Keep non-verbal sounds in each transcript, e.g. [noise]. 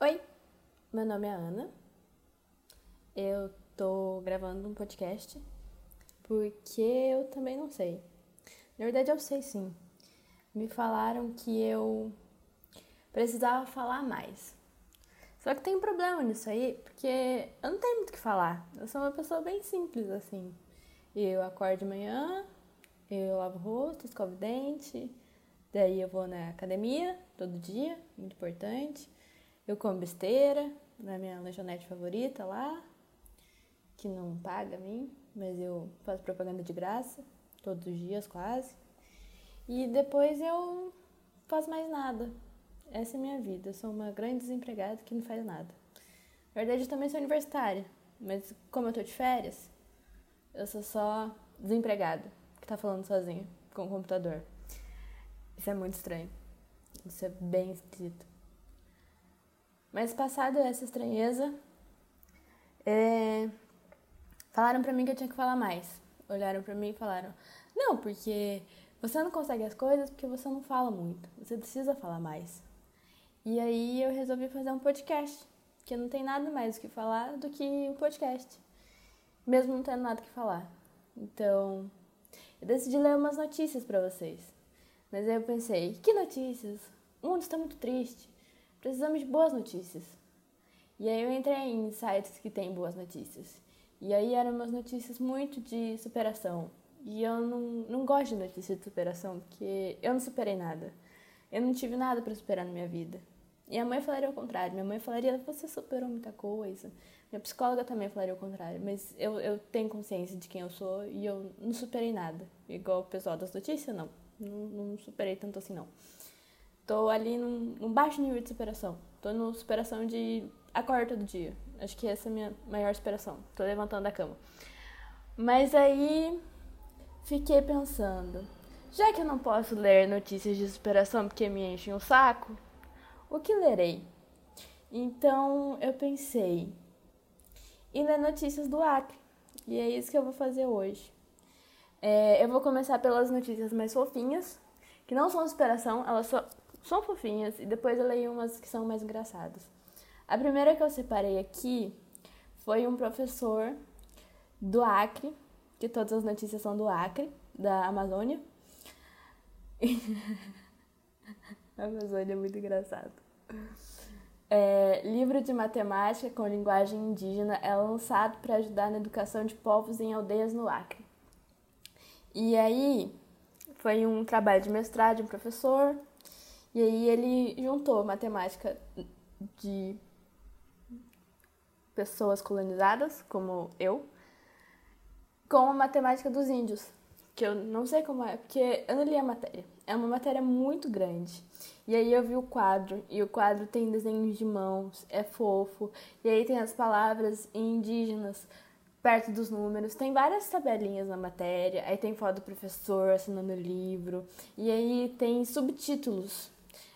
Oi, meu nome é Ana. Eu tô gravando um podcast porque eu também não sei. Na verdade, eu sei sim. Me falaram que eu precisava falar mais. Só que tem um problema nisso aí, porque eu não tenho muito o que falar. Eu sou uma pessoa bem simples, assim. Eu acordo de manhã, eu lavo o rosto, escovo o dente, daí eu vou na academia todo dia, muito importante. Eu como besteira na minha lanchonete favorita lá, que não paga a mim, mas eu faço propaganda de graça, todos os dias quase. E depois eu faço mais nada. Essa é a minha vida. Eu sou uma grande desempregada que não faz nada. Na verdade, eu também sou universitária, mas como eu tô de férias, eu sou só desempregada, que tá falando sozinha com o computador. Isso é muito estranho. Isso é bem esquisito. Mas passado essa estranheza, é... falaram para mim que eu tinha que falar mais. Olharam para mim e falaram: "Não, porque você não consegue as coisas porque você não fala muito. Você precisa falar mais". E aí eu resolvi fazer um podcast, que não tem nada mais o que falar do que um podcast, mesmo não tendo nada que falar. Então, eu decidi ler umas notícias para vocês. Mas aí eu pensei: "Que notícias? O mundo está muito triste. Precisamos de boas notícias". E aí eu entrei em sites que têm boas notícias. E aí eram umas notícias muito de superação. E eu não, não gosto de notícias de superação, porque eu não superei nada. Eu não tive nada para superar na minha vida. E a mãe falaria o contrário. Minha mãe falaria, você superou muita coisa. Minha psicóloga também falaria o contrário. Mas eu, eu tenho consciência de quem eu sou e eu não superei nada. Igual o pessoal das notícias, não. Não, não superei tanto assim, não. Tô ali num, num baixo nível de superação. Tô numa superação de acordo todo dia. Acho que essa é a minha maior superação. Tô levantando da cama. Mas aí fiquei pensando, já que eu não posso ler notícias de superação porque me enchem o saco, o que lerei? Então eu pensei em ler notícias do Acre. E é isso que eu vou fazer hoje. É, eu vou começar pelas notícias mais fofinhas, que não são superação, elas só são fofinhas, e depois eu leio umas que são mais engraçadas. A primeira que eu separei aqui foi um professor do Acre, que todas as notícias são do Acre, da Amazônia. [laughs] A Amazônia é muito engraçado. É, livro de matemática com linguagem indígena é lançado para ajudar na educação de povos em aldeias no Acre. E aí foi um trabalho de mestrado de um professor, e aí ele juntou matemática de pessoas colonizadas, como eu, com a matemática dos índios, que eu não sei como é, porque eu não li a matéria. É uma matéria muito grande. E aí eu vi o quadro, e o quadro tem desenhos de mãos, é fofo, e aí tem as palavras indígenas perto dos números, tem várias tabelinhas na matéria, aí tem foto do professor assinando o livro, e aí tem subtítulos.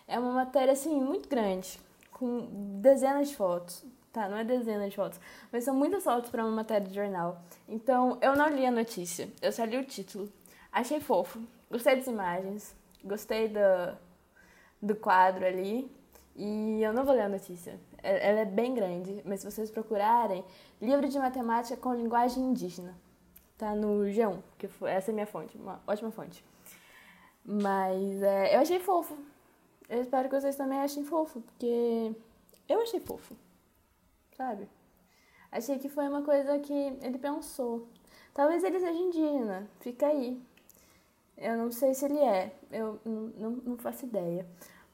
É uma matéria assim muito grande, com dezenas de fotos. Tá, não é dezenas de fotos, mas são muitas fotos para uma matéria de jornal. Então, eu não li a notícia, eu só li o título. Achei fofo, gostei das imagens, gostei do, do quadro ali. E eu não vou ler a notícia, ela é bem grande, mas se vocês procurarem, livro de matemática com linguagem indígena. Tá no G1, que foi, essa é minha fonte, uma ótima fonte. Mas é, eu achei fofo. Eu espero que vocês também achem fofo, porque eu achei fofo sabe? Achei que foi uma coisa que ele pensou. Talvez ele seja indígena, fica aí. Eu não sei se ele é, eu não, não faço ideia.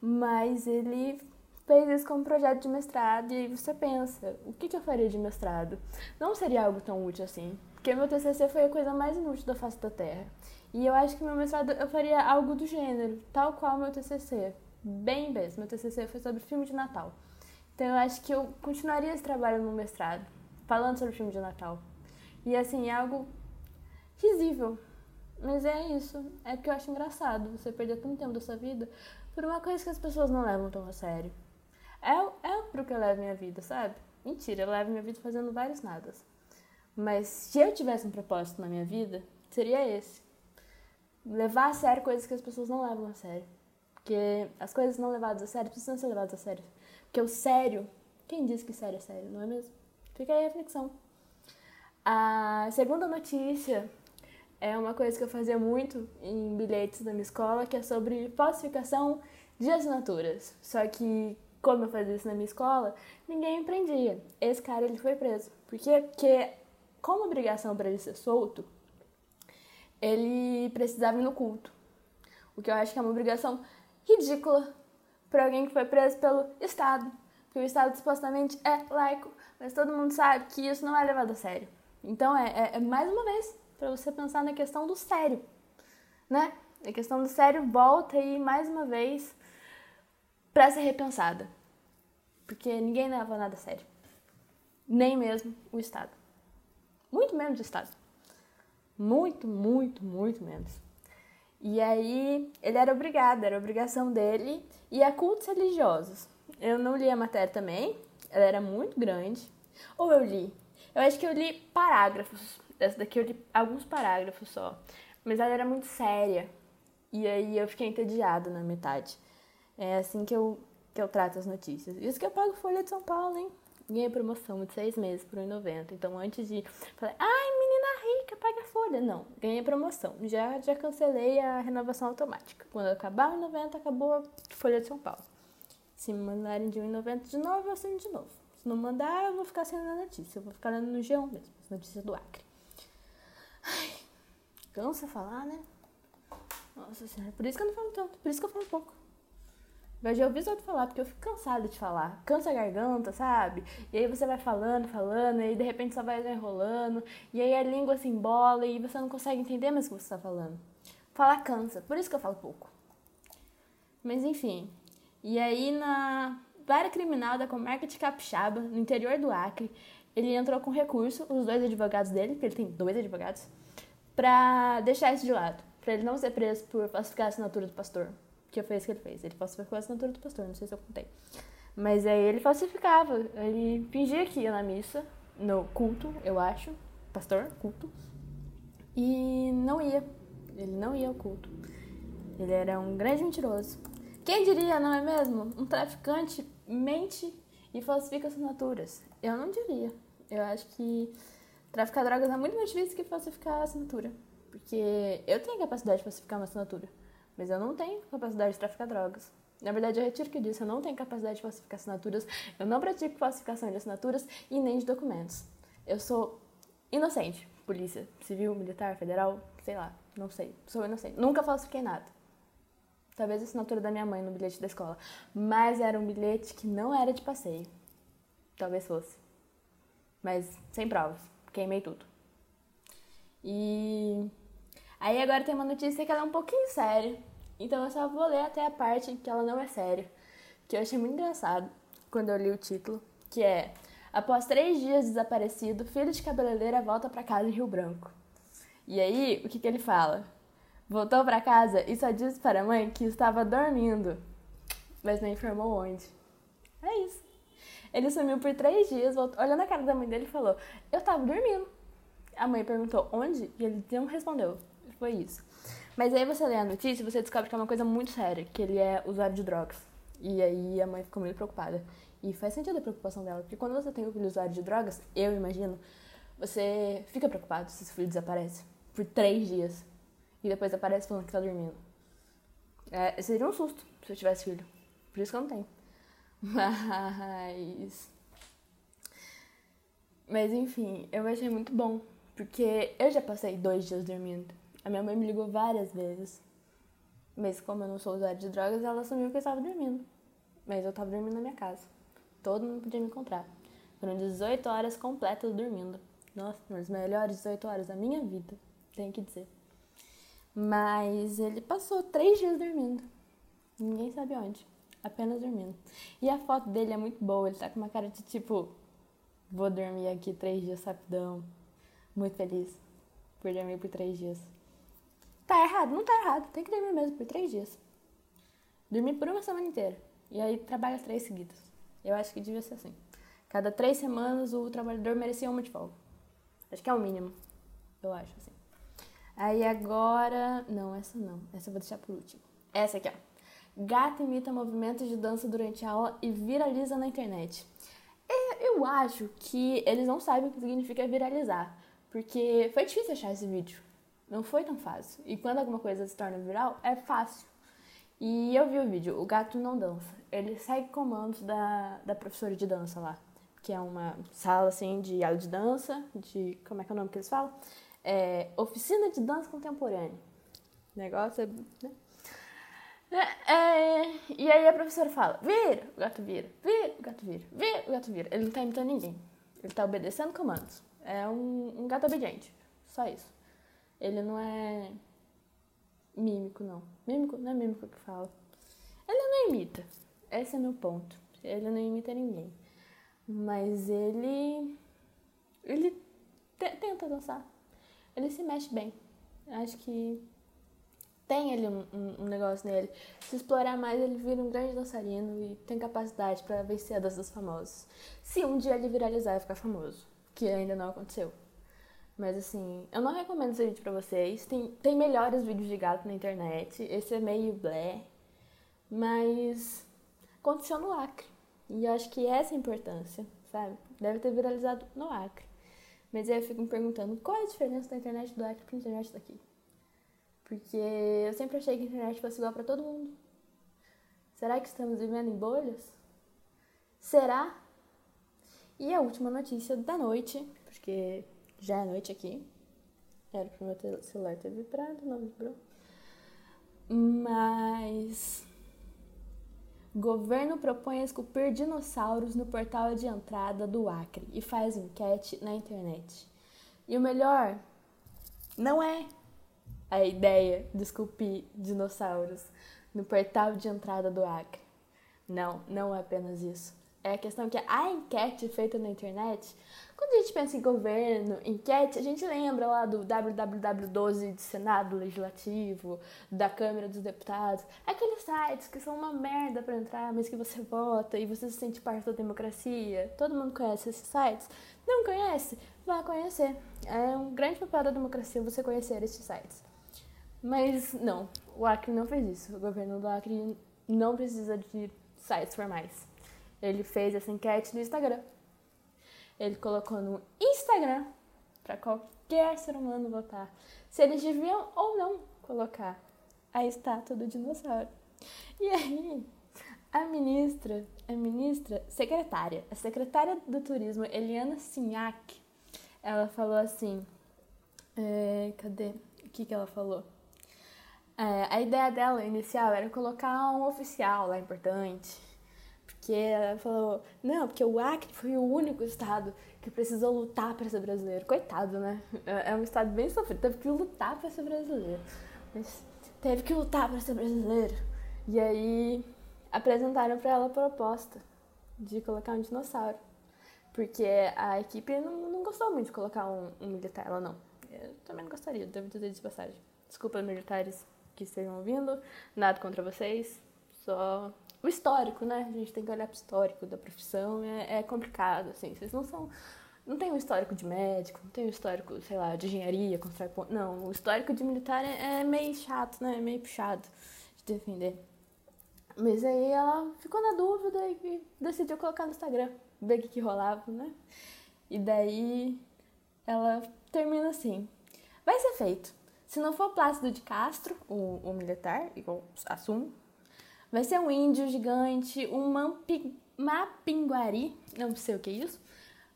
Mas ele fez isso como projeto de mestrado e você pensa, o que, que eu faria de mestrado? Não seria algo tão útil assim, porque meu TCC foi a coisa mais inútil da face da Terra. E eu acho que meu mestrado eu faria algo do gênero, tal qual meu TCC. Bem mesmo, meu TCC foi sobre filme de Natal. Então eu acho que eu continuaria esse trabalho no mestrado, falando sobre filme de Natal. E assim, é algo risível. Mas é isso. É porque eu acho engraçado você perder tanto tempo da sua vida por uma coisa que as pessoas não levam tão a sério. É, é pro que eu levo minha vida, sabe? Mentira, eu levo minha vida fazendo vários nadas. Mas se eu tivesse um propósito na minha vida, seria esse. Levar a sério coisas que as pessoas não levam a sério. Porque as coisas não levadas a sério precisam ser levadas a sério. Porque o sério, quem diz que sério é sério, não é mesmo? Fica aí a reflexão. A segunda notícia é uma coisa que eu fazia muito em bilhetes da minha escola, que é sobre falsificação de assinaturas. Só que, como eu fazia isso na minha escola, ninguém aprendia. Esse cara, ele foi preso. Por quê? Porque, como obrigação para ele ser solto, ele precisava ir no culto. O que eu acho que é uma obrigação ridícula para alguém que foi preso pelo Estado. Porque o Estado supostamente é laico, mas todo mundo sabe que isso não é levado a sério. Então, é, é, é mais uma vez para você pensar na questão do sério, né? A questão do sério volta aí mais uma vez para ser repensada. Porque ninguém leva nada a sério. Nem mesmo o Estado. Muito menos o Estado. Muito, muito, muito menos. E aí ele era obrigado, era obrigação dele e a cultos religiosos. Eu não li a matéria também, ela era muito grande. Ou eu li? Eu acho que eu li parágrafos. Essa daqui eu li alguns parágrafos só. Mas ela era muito séria. E aí eu fiquei entediada na metade. É assim que eu, que eu trato as notícias. Isso que eu pago Folha de São Paulo, hein? Ganhei promoção de seis meses por 1,90. Então antes de. Falei, ai, menina rica, paga Folha. Não, ganhei promoção. Já, já cancelei a renovação automática. Quando acabar o 1,90, acabou a Folha de São Paulo. Se me mandarem de 1,90 de novo, eu assino de novo. Se não mandar, eu vou ficar sem a notícia. Eu vou ficar lendo no G1 mesmo, as notícias do Acre. Ai, cansa falar, né? Nossa senhora, por isso que eu não falo tanto, por isso que eu falo pouco. Eu já ouvi outro falar, porque eu fico cansada de falar. Cansa a garganta, sabe? E aí você vai falando, falando, e aí de repente só vai enrolando, e aí a língua se embola e você não consegue entender mais o que você está falando. Falar cansa, por isso que eu falo pouco. Mas enfim. E aí na vara criminal da comarca de Capixaba, no interior do Acre, ele entrou com recurso, os dois advogados dele, porque ele tem dois advogados, pra deixar isso de lado. Pra ele não ser preso por falsificar a assinatura do pastor. Que foi isso que ele fez. Ele falsificou a assinatura do pastor, não sei se eu contei. Mas aí ele falsificava. Ele fingia que ia na missa, no culto, eu acho. Pastor, culto. E não ia. Ele não ia ao culto. Ele era um grande mentiroso. Quem diria, não é mesmo? Um traficante mente e falsifica assinaturas. Eu não diria. Eu acho que traficar drogas é muito mais difícil que falsificar a assinatura. Porque eu tenho capacidade de falsificar uma assinatura. Mas eu não tenho capacidade de traficar drogas. Na verdade, eu retiro o que disse, eu não tenho capacidade de falsificar assinaturas, eu não pratico falsificação de assinaturas e nem de documentos. Eu sou inocente, polícia, civil, militar, federal, sei lá, não sei, sou inocente. Nunca falsifiquei nada. Talvez a assinatura da minha mãe no bilhete da escola, mas era um bilhete que não era de passeio. Talvez fosse. Mas sem provas, queimei tudo. E aí agora tem uma notícia que ela é um pouquinho séria, então eu só vou ler até a parte que ela não é séria, que eu achei muito engraçado quando eu li o título, que é Após três dias desaparecido, filho de cabeleireira volta para casa em Rio Branco. E aí, o que, que ele fala? Voltou para casa e só disse para a mãe que estava dormindo, mas não informou onde. É isso. Ele sumiu por três dias, voltou, olhando a cara da mãe dele e falou: Eu tava dormindo. A mãe perguntou onde e ele não respondeu. Foi isso. Mas aí você lê a notícia e você descobre que é uma coisa muito séria, que ele é usuário de drogas. E aí a mãe ficou muito preocupada. E faz sentido a preocupação dela, porque quando você tem um filho usuário de drogas, eu imagino, você fica preocupado se esse filho desaparece por três dias e depois aparece falando que tá dormindo. É, seria um susto se eu tivesse filho. Por isso que eu não tenho. [laughs] Mas. Mas enfim, eu achei muito bom. Porque eu já passei dois dias dormindo. A minha mãe me ligou várias vezes. Mas como eu não sou usuária de drogas, ela assumiu que eu estava dormindo. Mas eu estava dormindo na minha casa. Todo mundo podia me encontrar. Foram 18 horas completas dormindo. Nossa, as melhores 18 horas da minha vida, tenho que dizer. Mas ele passou três dias dormindo. Ninguém sabe onde. Apenas dormindo. E a foto dele é muito boa. Ele tá com uma cara de tipo: Vou dormir aqui três dias rapidão. Muito feliz por dormir por três dias. Tá errado? Não tá errado. Tem que dormir mesmo por três dias. Dormir por uma semana inteira. E aí trabalha três seguidas. Eu acho que devia ser assim. Cada três semanas o trabalhador merecia uma de folga. Acho que é o mínimo. Eu acho assim. Aí agora. Não, essa não. Essa eu vou deixar por último. Essa aqui, ó. Gato imita movimentos de dança durante a aula e viraliza na internet. Eu acho que eles não sabem o que significa viralizar, porque foi difícil achar esse vídeo. Não foi tão fácil. E quando alguma coisa se torna viral, é fácil. E eu vi o vídeo, o gato não dança. Ele segue comandos da, da professora de dança lá, que é uma sala assim de aula de dança, de. como é que é o nome que eles falam? É, oficina de dança contemporânea. Negócio é. Né? É, é, e aí a professora fala, vira, o gato vira, vira, o gato vira, vira, o gato vira. Ele não tá imitando ninguém. Ele tá obedecendo comandos. É um, um gato obediente. Só isso. Ele não é mímico, não. Mímico? Não é mímico que fala. Ele não imita. Esse é meu ponto. Ele não imita ninguém. Mas ele. Ele tenta dançar. Ele se mexe bem. Acho que tem um, um, um, negócio nele. Se explorar mais, ele vira um grande dançarino e tem capacidade para vencer a dança dos famosos. Se um dia ele viralizar e ficar famoso, que ainda não aconteceu. Mas assim, eu não recomendo esse vídeo pra vocês. Tem, tem melhores vídeos de gato na internet. Esse é meio blé. Mas aconteceu no Acre. E eu acho que essa é a importância, sabe? Deve ter viralizado no Acre. Mas aí eu fico me perguntando qual é a diferença da internet do Acre pra internet daqui. Porque eu sempre achei que a internet fosse igual para todo mundo. Será que estamos vivendo em bolhas? Será? E a última notícia da noite, porque já é noite aqui. Era pro meu celular ter vibrado, não vibrou. Mas. Governo propõe esculpir dinossauros no portal de entrada do Acre e faz enquete na internet. E o melhor, não é a ideia de esculpir dinossauros no portal de entrada do Acre. Não, não é apenas isso. É a questão que a enquete feita na internet, quando a gente pensa em governo, enquete, a gente lembra lá do www12 de Senado Legislativo, da Câmara dos Deputados, aqueles sites que são uma merda para entrar, mas que você vota e você se sente parte da democracia. Todo mundo conhece esses sites? Não conhece? Vai conhecer. É um grande papel da democracia você conhecer esses sites. Mas não, o Acre não fez isso. O governo do Acre não precisa de sites formais. Ele fez essa enquete no Instagram. Ele colocou no Instagram para qualquer ser humano votar se eles deviam ou não colocar a estátua do dinossauro. E aí, a ministra, a ministra secretária, a secretária do turismo, Eliana Sinhac, ela falou assim: é, cadê? O que, que ela falou? É, a ideia dela inicial era colocar um oficial lá importante. Porque ela falou, não, porque o Acre foi o único estado que precisou lutar para ser brasileiro. Coitado, né? É, é um estado bem sofrido, teve que lutar para ser brasileiro. Mas teve que lutar para ser brasileiro. E aí apresentaram para ela a proposta de colocar um dinossauro. Porque a equipe não, não gostou muito de colocar um, um militar, ela não. Eu também não gostaria, devo dizer de passagem. Desculpa, militares que estejam ouvindo, nada contra vocês, só o histórico, né? A gente tem que olhar pro histórico da profissão, é, é complicado, assim, vocês não são não tem um histórico de médico, não tem um histórico, sei lá, de engenharia, constrói. Não, o histórico de militar é, é, meio chato, né? É meio puxado de defender. Mas aí ela ficou na dúvida e decidiu colocar no Instagram, ver o que, que rolava, né? E daí ela termina assim: vai ser feito. Se não for Plácido de Castro, o, o militar, igual assumo, vai ser um índio gigante, um mampi, mapinguari, não sei o que é isso.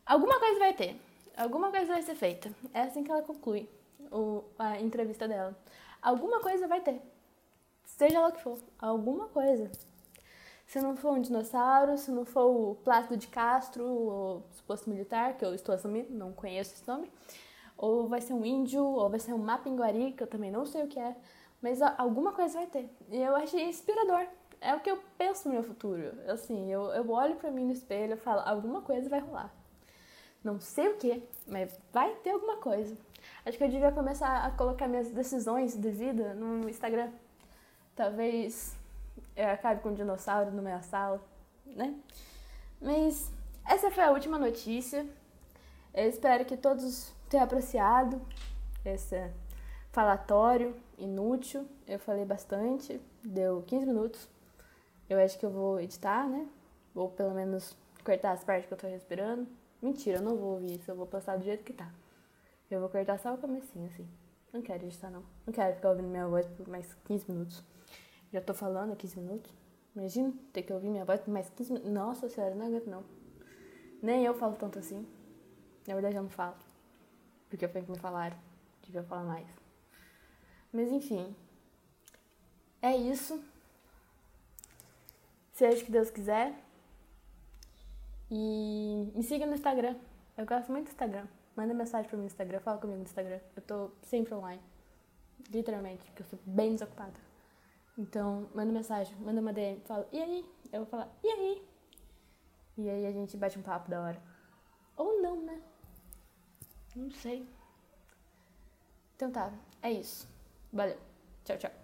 Alguma coisa vai ter, alguma coisa vai ser feita. É assim que ela conclui o, a entrevista dela. Alguma coisa vai ter, seja lá o que for, alguma coisa. Se não for um dinossauro, se não for o Plácido de Castro, o suposto militar, que eu estou assumindo, não conheço esse nome, ou vai ser um índio, ou vai ser um mapinguari, que eu também não sei o que é, mas alguma coisa vai ter. E eu achei inspirador. É o que eu penso no meu futuro. Assim, eu, eu olho para mim no espelho e falo, alguma coisa vai rolar. Não sei o que, mas vai ter alguma coisa. Acho que eu devia começar a colocar minhas decisões de vida no Instagram. Talvez eu acabe com um dinossauro na minha sala, né? Mas essa foi a última notícia. Eu espero que todos ter apreciado esse falatório inútil. Eu falei bastante, deu 15 minutos. Eu acho que eu vou editar, né? Ou pelo menos cortar as partes que eu tô respirando. Mentira, eu não vou ouvir isso, eu vou postar do jeito que tá. Eu vou cortar só o comecinho, assim. Não quero editar, não. Não quero ficar ouvindo minha voz por mais 15 minutos. Já tô falando há 15 minutos. Imagina ter que ouvir minha voz por mais 15 minutos. Nossa senhora, não aguento, não. Nem eu falo tanto assim. Na verdade, eu não falo. Porque foi que me falaram. Devia falar mais. Mas enfim. É isso. Seja o que Deus quiser. E me siga no Instagram. Eu gosto muito do Instagram. Manda mensagem mim no Instagram, fala comigo no Instagram. Eu tô sempre online. Literalmente, porque eu sou bem desocupada. Então, manda mensagem, manda uma DM, fala, e aí? Eu vou falar, e aí? E aí a gente bate um papo da hora. Ou não, né? Não sei. Então tá, é isso. Valeu. Tchau, tchau.